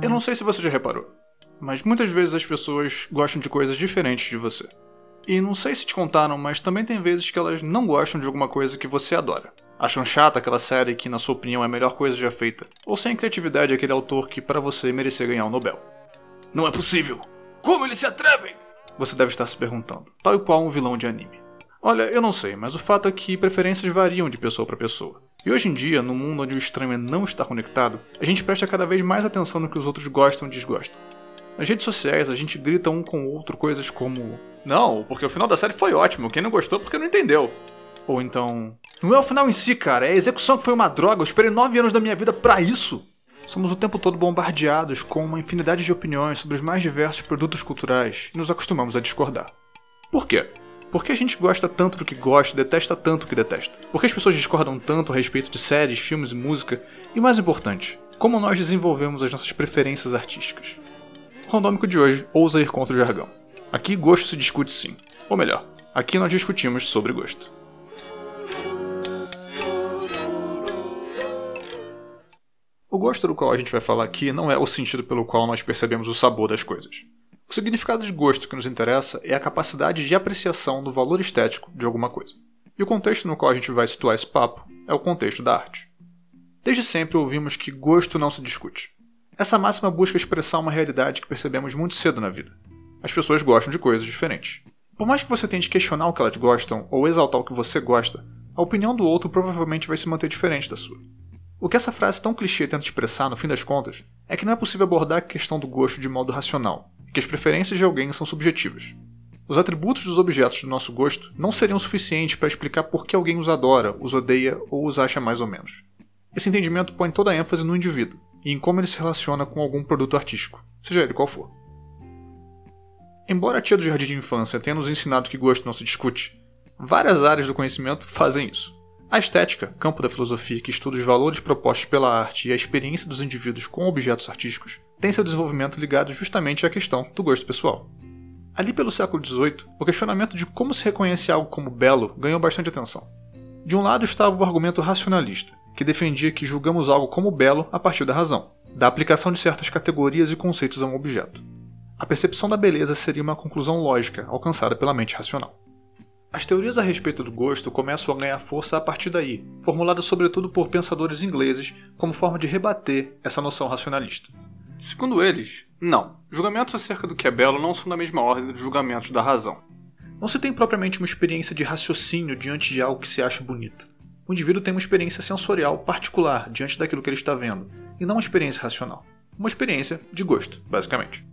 Eu não sei se você já reparou, mas muitas vezes as pessoas gostam de coisas diferentes de você. E não sei se te contaram, mas também tem vezes que elas não gostam de alguma coisa que você adora. Acham chata aquela série que, na sua opinião, é a melhor coisa já feita. Ou sem criatividade aquele autor que, para você, merecia ganhar o um Nobel. Não é possível! Como eles se atrevem? Você deve estar se perguntando, tal e qual um vilão de anime. Olha, eu não sei, mas o fato é que preferências variam de pessoa para pessoa. E hoje em dia, no mundo onde o estranho não está conectado, a gente presta cada vez mais atenção no que os outros gostam e desgostam. Nas redes sociais, a gente grita um com o outro coisas como: Não, porque o final da série foi ótimo, quem não gostou porque não entendeu. Ou então: Não é o final em si, cara, é a execução que foi uma droga, eu esperei nove anos da minha vida para isso. Somos o tempo todo bombardeados com uma infinidade de opiniões sobre os mais diversos produtos culturais e nos acostumamos a discordar. Por quê? Por que a gente gosta tanto do que gosta e detesta tanto o que detesta? Por que as pessoas discordam tanto a respeito de séries, filmes e música? E mais importante, como nós desenvolvemos as nossas preferências artísticas? O randômico de hoje ousa ir contra o jargão. Aqui gosto se discute sim. Ou melhor, aqui nós discutimos sobre gosto. O gosto do qual a gente vai falar aqui não é o sentido pelo qual nós percebemos o sabor das coisas. O significado de gosto que nos interessa é a capacidade de apreciação do valor estético de alguma coisa. E o contexto no qual a gente vai situar esse papo é o contexto da arte. Desde sempre ouvimos que gosto não se discute. Essa máxima busca expressar uma realidade que percebemos muito cedo na vida. As pessoas gostam de coisas diferentes. Por mais que você tente questionar o que elas gostam ou exaltar o que você gosta, a opinião do outro provavelmente vai se manter diferente da sua. O que essa frase tão clichê tenta expressar, no fim das contas, é que não é possível abordar a questão do gosto de modo racional, que as preferências de alguém são subjetivas. Os atributos dos objetos do nosso gosto não seriam suficientes para explicar por que alguém os adora, os odeia ou os acha mais ou menos. Esse entendimento põe toda a ênfase no indivíduo e em como ele se relaciona com algum produto artístico, seja ele qual for. Embora a tia do jardim de infância tenha nos ensinado que gosto não se discute, várias áreas do conhecimento fazem isso. A estética, campo da filosofia que estuda os valores propostos pela arte e a experiência dos indivíduos com objetos artísticos, tem seu desenvolvimento ligado justamente à questão do gosto pessoal. Ali pelo século XVIII, o questionamento de como se reconhece algo como belo ganhou bastante atenção. De um lado estava o argumento racionalista, que defendia que julgamos algo como belo a partir da razão, da aplicação de certas categorias e conceitos a um objeto. A percepção da beleza seria uma conclusão lógica alcançada pela mente racional. As teorias a respeito do gosto começam a ganhar força a partir daí, formuladas sobretudo por pensadores ingleses como forma de rebater essa noção racionalista. Segundo eles, não. Julgamentos acerca do que é belo não são da mesma ordem dos julgamentos da razão. Não se tem propriamente uma experiência de raciocínio diante de algo que se acha bonito. O indivíduo tem uma experiência sensorial particular diante daquilo que ele está vendo, e não uma experiência racional. Uma experiência de gosto, basicamente.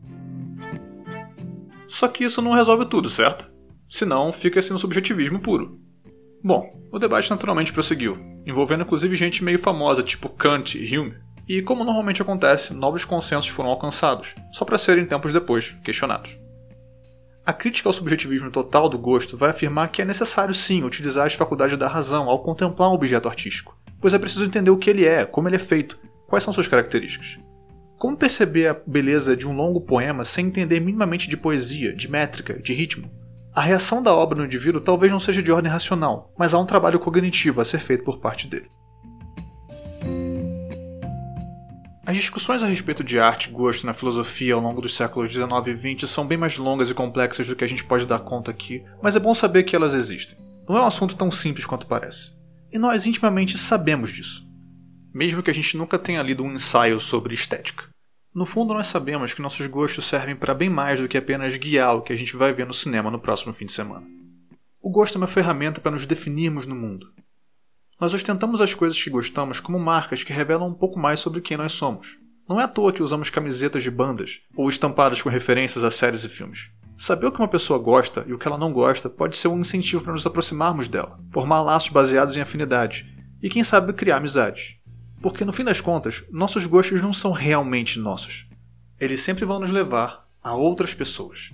Só que isso não resolve tudo, certo? Senão, fica sendo subjetivismo puro. Bom, o debate naturalmente prosseguiu, envolvendo inclusive gente meio famosa, tipo Kant e Hume, e, como normalmente acontece, novos consensos foram alcançados, só para serem tempos depois questionados. A crítica ao subjetivismo total do gosto vai afirmar que é necessário sim utilizar as faculdades da razão ao contemplar um objeto artístico, pois é preciso entender o que ele é, como ele é feito, quais são suas características. Como perceber a beleza de um longo poema sem entender minimamente de poesia, de métrica, de ritmo? A reação da obra no indivíduo talvez não seja de ordem racional, mas há um trabalho cognitivo a ser feito por parte dele. As discussões a respeito de arte e gosto na filosofia ao longo dos séculos XIX e XX são bem mais longas e complexas do que a gente pode dar conta aqui, mas é bom saber que elas existem. Não é um assunto tão simples quanto parece. E nós intimamente sabemos disso. Mesmo que a gente nunca tenha lido um ensaio sobre estética. No fundo, nós sabemos que nossos gostos servem para bem mais do que apenas guiar o que a gente vai ver no cinema no próximo fim de semana. O gosto é uma ferramenta para nos definirmos no mundo, nós ostentamos as coisas que gostamos como marcas que revelam um pouco mais sobre quem nós somos. Não é à toa que usamos camisetas de bandas ou estampadas com referências a séries e filmes. Saber o que uma pessoa gosta e o que ela não gosta pode ser um incentivo para nos aproximarmos dela, formar laços baseados em afinidade e, quem sabe, criar amizades. Porque no fim das contas, nossos gostos não são realmente nossos. Eles sempre vão nos levar a outras pessoas.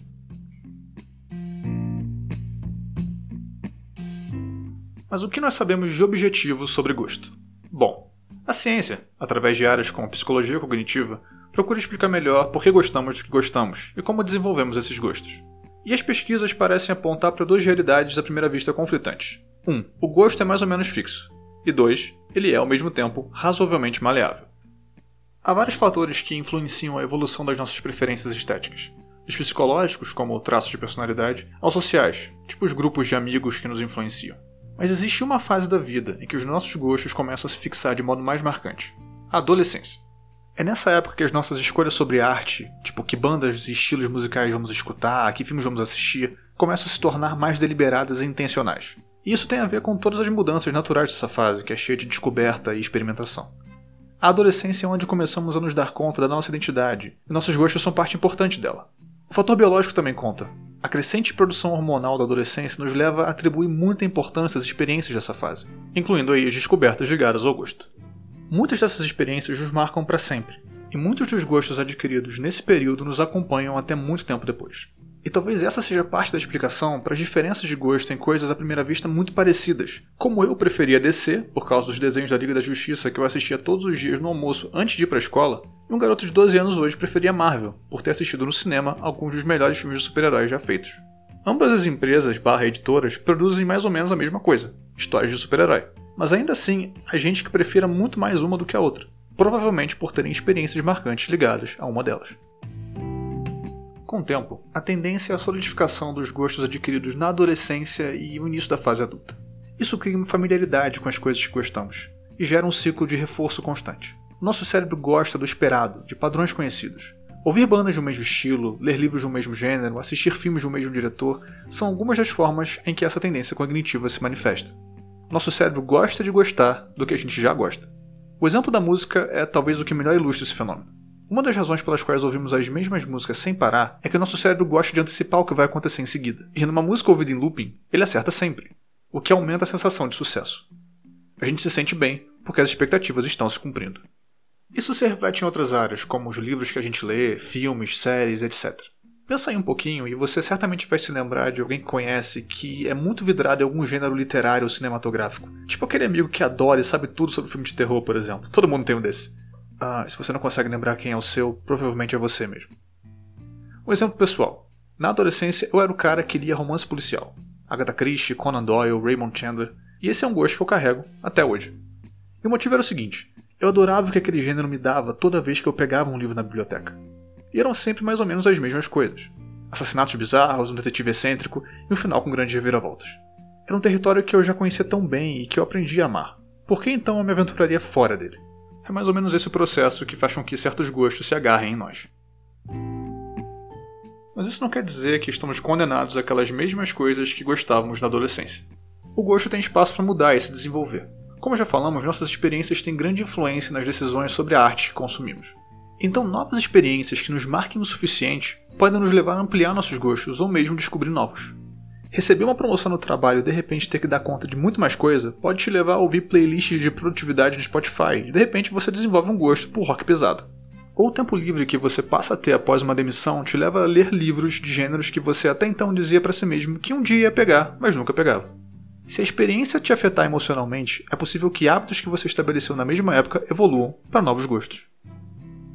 Mas o que nós sabemos de objetivo sobre gosto? Bom, a ciência, através de áreas como a psicologia cognitiva, procura explicar melhor por que gostamos do que gostamos e como desenvolvemos esses gostos. E as pesquisas parecem apontar para duas realidades à primeira vista conflitantes. 1. Um, o gosto é mais ou menos fixo. E 2. Ele é, ao mesmo tempo, razoavelmente maleável. Há vários fatores que influenciam a evolução das nossas preferências estéticas. Dos psicológicos, como traços de personalidade, aos sociais, tipo os grupos de amigos que nos influenciam. Mas existe uma fase da vida em que os nossos gostos começam a se fixar de modo mais marcante: a adolescência. É nessa época que as nossas escolhas sobre arte, tipo que bandas e estilos musicais vamos escutar, que filmes vamos assistir, começam a se tornar mais deliberadas e intencionais. Isso tem a ver com todas as mudanças naturais dessa fase, que é cheia de descoberta e experimentação. A adolescência é onde começamos a nos dar conta da nossa identidade, e nossos gostos são parte importante dela. O fator biológico também conta. A crescente produção hormonal da adolescência nos leva a atribuir muita importância às experiências dessa fase, incluindo aí as descobertas ligadas ao gosto. Muitas dessas experiências nos marcam para sempre, e muitos dos gostos adquiridos nesse período nos acompanham até muito tempo depois. E talvez essa seja parte da explicação para as diferenças de gosto em coisas à primeira vista muito parecidas. Como eu preferia DC, por causa dos desenhos da Liga da Justiça que eu assistia todos os dias no almoço antes de ir para a escola, e um garoto de 12 anos hoje preferia Marvel, por ter assistido no cinema alguns dos melhores filmes de super-heróis já feitos. Ambas as empresas barra editoras produzem mais ou menos a mesma coisa, histórias de super-herói. Mas ainda assim, há gente que prefira muito mais uma do que a outra, provavelmente por terem experiências marcantes ligadas a uma delas. Com o tempo, a tendência é a solidificação dos gostos adquiridos na adolescência e o início da fase adulta. Isso cria uma familiaridade com as coisas que gostamos e gera um ciclo de reforço constante. Nosso cérebro gosta do esperado, de padrões conhecidos. Ouvir bandas do mesmo estilo, ler livros do mesmo gênero, assistir filmes do mesmo diretor são algumas das formas em que essa tendência cognitiva se manifesta. Nosso cérebro gosta de gostar do que a gente já gosta. O exemplo da música é talvez o que melhor ilustra esse fenômeno. Uma das razões pelas quais ouvimos as mesmas músicas sem parar é que o nosso cérebro gosta de antecipar o que vai acontecer em seguida. E numa música ouvida em looping, ele acerta sempre, o que aumenta a sensação de sucesso. A gente se sente bem porque as expectativas estão se cumprindo. Isso se reflete em outras áreas, como os livros que a gente lê, filmes, séries, etc. Pensa aí um pouquinho e você certamente vai se lembrar de alguém que conhece que é muito vidrado em algum gênero literário ou cinematográfico. Tipo aquele amigo que adora e sabe tudo sobre filme de terror, por exemplo. Todo mundo tem um desse. Ah, se você não consegue lembrar quem é o seu, provavelmente é você mesmo. Um exemplo pessoal. Na adolescência, eu era o cara que lia romance policial. Agatha Christie, Conan Doyle, Raymond Chandler. E esse é um gosto que eu carrego até hoje. E o motivo era o seguinte: eu adorava o que aquele gênero me dava toda vez que eu pegava um livro na biblioteca. E eram sempre mais ou menos as mesmas coisas: assassinatos bizarros, um detetive excêntrico e um final com grandes reviravoltas. Era um território que eu já conhecia tão bem e que eu aprendi a amar. Por que então eu me aventuraria fora dele? É mais ou menos esse o processo que faz com que certos gostos se agarrem em nós. Mas isso não quer dizer que estamos condenados àquelas mesmas coisas que gostávamos na adolescência. O gosto tem espaço para mudar e se desenvolver. Como já falamos, nossas experiências têm grande influência nas decisões sobre a arte que consumimos. Então, novas experiências que nos marquem o suficiente podem nos levar a ampliar nossos gostos ou mesmo descobrir novos. Receber uma promoção no trabalho e de repente ter que dar conta de muito mais coisa pode te levar a ouvir playlists de produtividade no Spotify e de repente você desenvolve um gosto por rock pesado. Ou o tempo livre que você passa a ter após uma demissão te leva a ler livros de gêneros que você até então dizia para si mesmo que um dia ia pegar, mas nunca pegava. Se a experiência te afetar emocionalmente, é possível que hábitos que você estabeleceu na mesma época evoluam para novos gostos.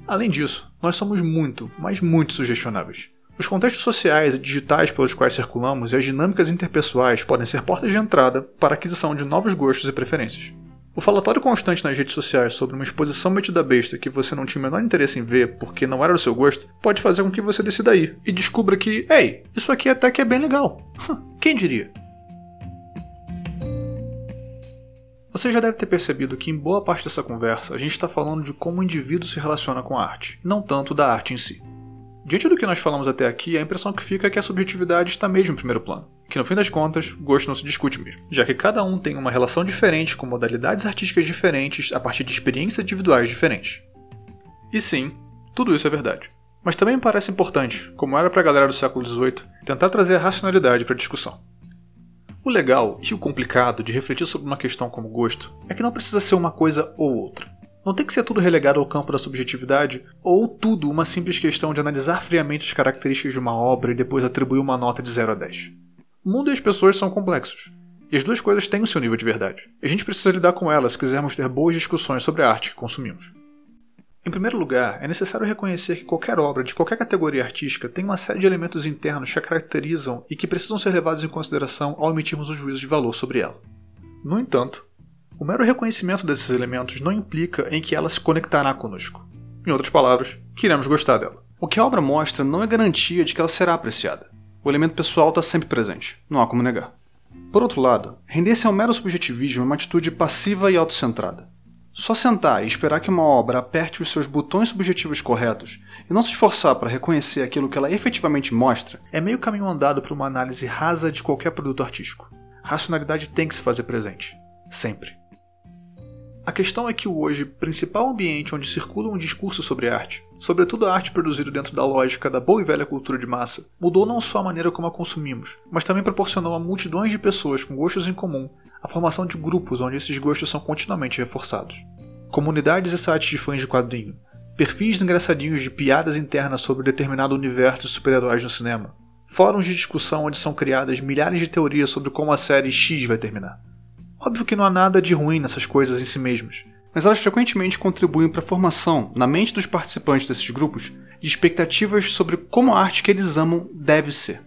Além disso, nós somos muito, mas muito sugestionáveis. Os contextos sociais e digitais pelos quais circulamos e as dinâmicas interpessoais podem ser portas de entrada para a aquisição de novos gostos e preferências. O falatório constante nas redes sociais sobre uma exposição metida besta que você não tinha o menor interesse em ver porque não era do seu gosto pode fazer com que você decida ir e descubra que, ei, isso aqui até que é bem legal. Quem diria? Você já deve ter percebido que em boa parte dessa conversa a gente está falando de como o indivíduo se relaciona com a arte, não tanto da arte em si. Diante do que nós falamos até aqui, a impressão que fica é que a subjetividade está mesmo em primeiro plano, que no fim das contas, gosto não se discute mesmo, já que cada um tem uma relação diferente com modalidades artísticas diferentes a partir de experiências individuais diferentes. E sim, tudo isso é verdade. Mas também me parece importante, como era para a galera do século XVIII, tentar trazer a racionalidade para a discussão. O legal e o complicado de refletir sobre uma questão como gosto é que não precisa ser uma coisa ou outra. Não tem que ser tudo relegado ao campo da subjetividade, ou tudo uma simples questão de analisar friamente as características de uma obra e depois atribuir uma nota de 0 a 10. O mundo e as pessoas são complexos, e as duas coisas têm o seu nível de verdade. E a gente precisa lidar com elas se quisermos ter boas discussões sobre a arte que consumimos. Em primeiro lugar, é necessário reconhecer que qualquer obra de qualquer categoria artística tem uma série de elementos internos que a caracterizam e que precisam ser levados em consideração ao emitirmos um juízo de valor sobre ela. No entanto, o mero reconhecimento desses elementos não implica em que ela se conectará conosco. Em outras palavras, que iremos gostar dela. O que a obra mostra não é garantia de que ela será apreciada. O elemento pessoal está sempre presente, não há como negar. Por outro lado, render-se ao mero subjetivismo é uma atitude passiva e autocentrada. Só sentar e esperar que uma obra aperte os seus botões subjetivos corretos e não se esforçar para reconhecer aquilo que ela efetivamente mostra é meio caminho andado para uma análise rasa de qualquer produto artístico. A racionalidade tem que se fazer presente. Sempre. A questão é que o hoje principal ambiente onde circula um discurso sobre arte, sobretudo a arte produzida dentro da lógica da boa e velha cultura de massa, mudou não só a maneira como a consumimos, mas também proporcionou a multidões de pessoas com gostos em comum a formação de grupos onde esses gostos são continuamente reforçados. Comunidades e sites de fãs de quadrinho, perfis engraçadinhos de piadas internas sobre determinado universo de super-heróis no cinema, fóruns de discussão onde são criadas milhares de teorias sobre como a série X vai terminar Óbvio que não há nada de ruim nessas coisas em si mesmas, mas elas frequentemente contribuem para a formação, na mente dos participantes desses grupos, de expectativas sobre como a arte que eles amam deve ser.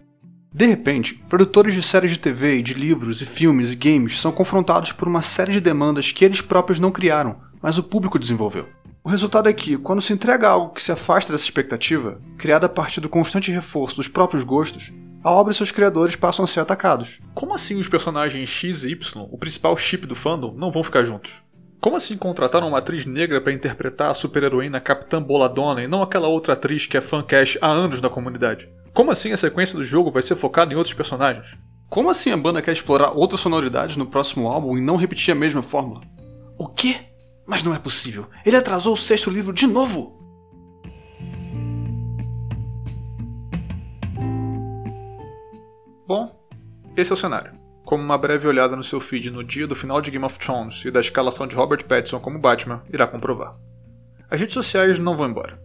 De repente, produtores de séries de TV, e de livros e filmes e games são confrontados por uma série de demandas que eles próprios não criaram, mas o público desenvolveu. O resultado é que, quando se entrega algo que se afasta dessa expectativa, criada a partir do constante reforço dos próprios gostos, a obra e seus criadores passam a ser atacados. Como assim os personagens X e Y, o principal chip do fandom, não vão ficar juntos? Como assim contrataram uma atriz negra para interpretar a super-heroína Capitã Boladona e não aquela outra atriz que é fan cash há anos na comunidade? Como assim a sequência do jogo vai ser focada em outros personagens? Como assim a banda quer explorar outras sonoridades no próximo álbum e não repetir a mesma fórmula? O quê? Mas não é possível. Ele atrasou o sexto livro de novo! Bom, esse é o cenário. Como uma breve olhada no seu feed no dia do final de Game of Thrones e da escalação de Robert Pattinson como Batman irá comprovar. As redes sociais não vão embora.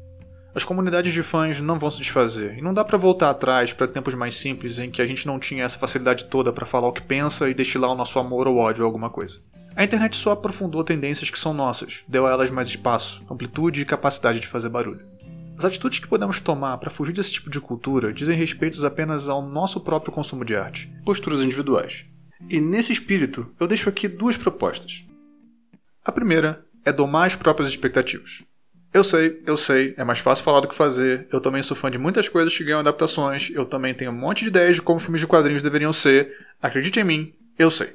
As comunidades de fãs não vão se desfazer, e não dá para voltar atrás para tempos mais simples em que a gente não tinha essa facilidade toda para falar o que pensa e destilar o nosso amor ou ódio a alguma coisa. A internet só aprofundou tendências que são nossas, deu a elas mais espaço, amplitude e capacidade de fazer barulho. As atitudes que podemos tomar para fugir desse tipo de cultura dizem respeito apenas ao nosso próprio consumo de arte, posturas individuais. E nesse espírito, eu deixo aqui duas propostas. A primeira é domar as próprias expectativas. Eu sei, eu sei, é mais fácil falar do que fazer. Eu também sou fã de muitas coisas que ganham adaptações. Eu também tenho um monte de ideias de como filmes de quadrinhos deveriam ser. Acredite em mim, eu sei.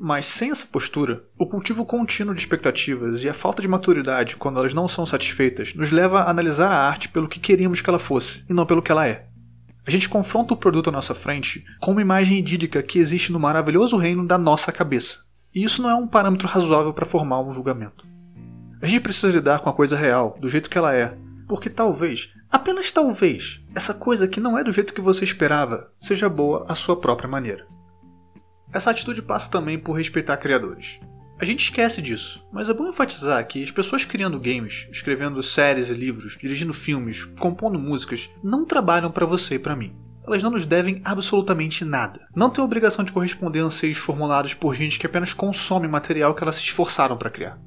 Mas sem essa postura, o cultivo contínuo de expectativas e a falta de maturidade quando elas não são satisfeitas nos leva a analisar a arte pelo que queríamos que ela fosse e não pelo que ela é. A gente confronta o produto à nossa frente com uma imagem idílica que existe no maravilhoso reino da nossa cabeça. E isso não é um parâmetro razoável para formar um julgamento. A gente precisa lidar com a coisa real, do jeito que ela é, porque talvez, apenas talvez, essa coisa que não é do jeito que você esperava seja boa à sua própria maneira. Essa atitude passa também por respeitar criadores. A gente esquece disso, mas é bom enfatizar que as pessoas criando games, escrevendo séries e livros, dirigindo filmes, compondo músicas, não trabalham para você e para mim. Elas não nos devem absolutamente nada. Não tem obrigação de corresponder a anseios formulados por gente que apenas consome material que elas se esforçaram para criar.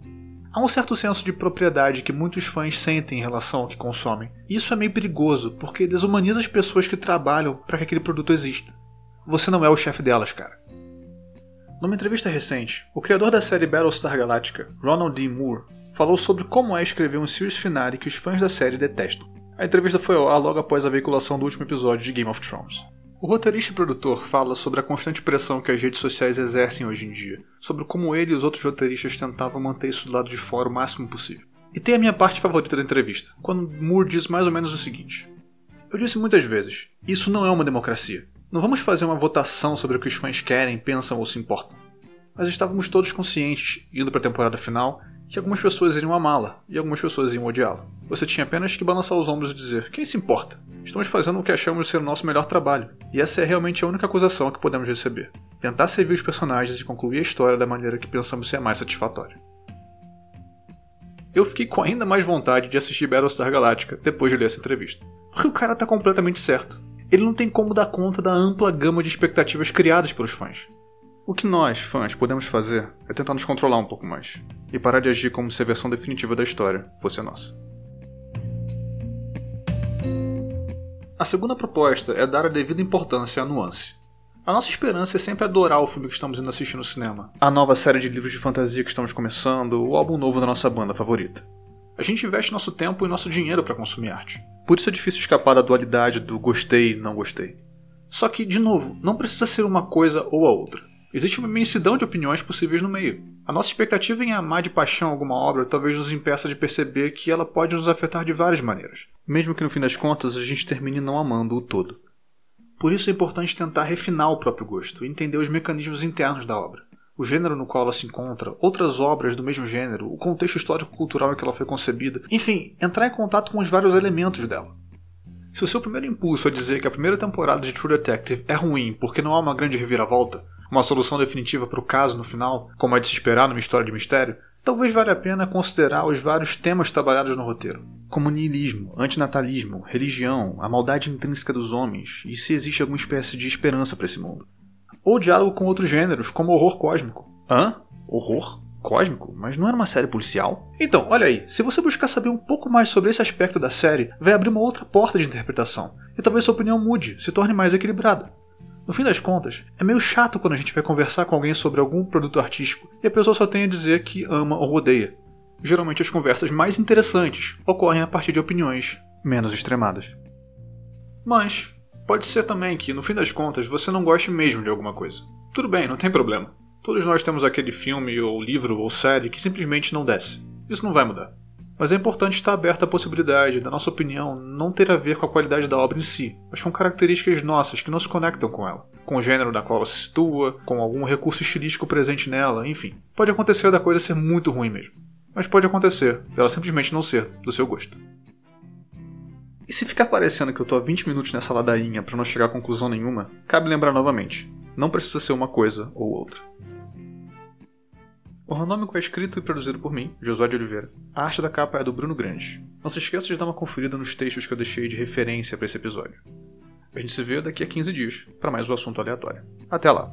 Há um certo senso de propriedade que muitos fãs sentem em relação ao que consomem. Isso é meio perigoso, porque desumaniza as pessoas que trabalham para que aquele produto exista. Você não é o chefe delas, cara. Numa entrevista recente, o criador da série Battlestar Galactica, Ronald D. Moore, falou sobre como é escrever um series finale que os fãs da série detestam. A entrevista foi ao ar logo após a veiculação do último episódio de Game of Thrones. O roteirista e produtor fala sobre a constante pressão que as redes sociais exercem hoje em dia, sobre como ele e os outros roteiristas tentavam manter isso do lado de fora o máximo possível. E tem a minha parte favorita da entrevista, quando Moore diz mais ou menos o seguinte: Eu disse muitas vezes, isso não é uma democracia. Não vamos fazer uma votação sobre o que os fãs querem, pensam ou se importam. Mas estávamos todos conscientes, indo para a temporada final, que algumas pessoas iriam amá-la e algumas pessoas iriam odiá-la. Você tinha apenas que balançar os ombros e dizer: quem se importa? Estamos fazendo o que achamos ser o nosso melhor trabalho, e essa é realmente a única acusação que podemos receber. Tentar servir os personagens e concluir a história da maneira que pensamos ser mais satisfatória. Eu fiquei com ainda mais vontade de assistir Battlestar Galactica depois de ler essa entrevista. Porque o cara tá completamente certo ele não tem como dar conta da ampla gama de expectativas criadas pelos fãs. O que nós, fãs, podemos fazer é tentar nos controlar um pouco mais e parar de agir como se a versão definitiva da história fosse a nossa. A segunda proposta é dar a devida importância à nuance. A nossa esperança é sempre adorar o filme que estamos indo assistir no cinema, a nova série de livros de fantasia que estamos começando, o álbum novo da nossa banda favorita. A gente investe nosso tempo e nosso dinheiro para consumir arte. Por isso é difícil escapar da dualidade do gostei e não gostei. Só que, de novo, não precisa ser uma coisa ou a outra. Existe uma imensidão de opiniões possíveis no meio. A nossa expectativa em amar de paixão alguma obra talvez nos impeça de perceber que ela pode nos afetar de várias maneiras, mesmo que no fim das contas a gente termine não amando o todo. Por isso é importante tentar refinar o próprio gosto e entender os mecanismos internos da obra. O gênero no qual ela se encontra, outras obras do mesmo gênero, o contexto histórico-cultural em que ela foi concebida, enfim, entrar em contato com os vários elementos dela. Se o seu primeiro impulso é dizer que a primeira temporada de True Detective é ruim porque não há uma grande reviravolta, uma solução definitiva para o caso no final, como é de se esperar numa história de mistério, talvez valha a pena considerar os vários temas trabalhados no roteiro, como niilismo, antinatalismo, religião, a maldade intrínseca dos homens e se existe alguma espécie de esperança para esse mundo. Ou diálogo com outros gêneros, como horror cósmico. Hã? Horror? Cósmico? Mas não era uma série policial? Então, olha aí, se você buscar saber um pouco mais sobre esse aspecto da série, vai abrir uma outra porta de interpretação, e talvez sua opinião mude, se torne mais equilibrada. No fim das contas, é meio chato quando a gente vai conversar com alguém sobre algum produto artístico e a pessoa só tem a dizer que ama ou odeia. Geralmente as conversas mais interessantes ocorrem a partir de opiniões menos extremadas. Mas pode ser também que, no fim das contas, você não goste mesmo de alguma coisa. Tudo bem, não tem problema. Todos nós temos aquele filme ou livro ou série que simplesmente não desce. Isso não vai mudar. Mas é importante estar aberto à possibilidade da nossa opinião não ter a ver com a qualidade da obra em si, mas com características nossas que não se conectam com ela, com o gênero na qual ela se situa, com algum recurso estilístico presente nela, enfim. Pode acontecer da coisa ser muito ruim mesmo, mas pode acontecer dela simplesmente não ser do seu gosto. E se ficar parecendo que eu tô há 20 minutos nessa ladainha para não chegar a conclusão nenhuma, cabe lembrar novamente: não precisa ser uma coisa ou outra. O Ranômico é escrito e produzido por mim, Josué de Oliveira. A arte da capa é do Bruno Grande. Não se esqueça de dar uma conferida nos textos que eu deixei de referência para esse episódio. A gente se vê daqui a 15 dias para mais um assunto aleatório. Até lá!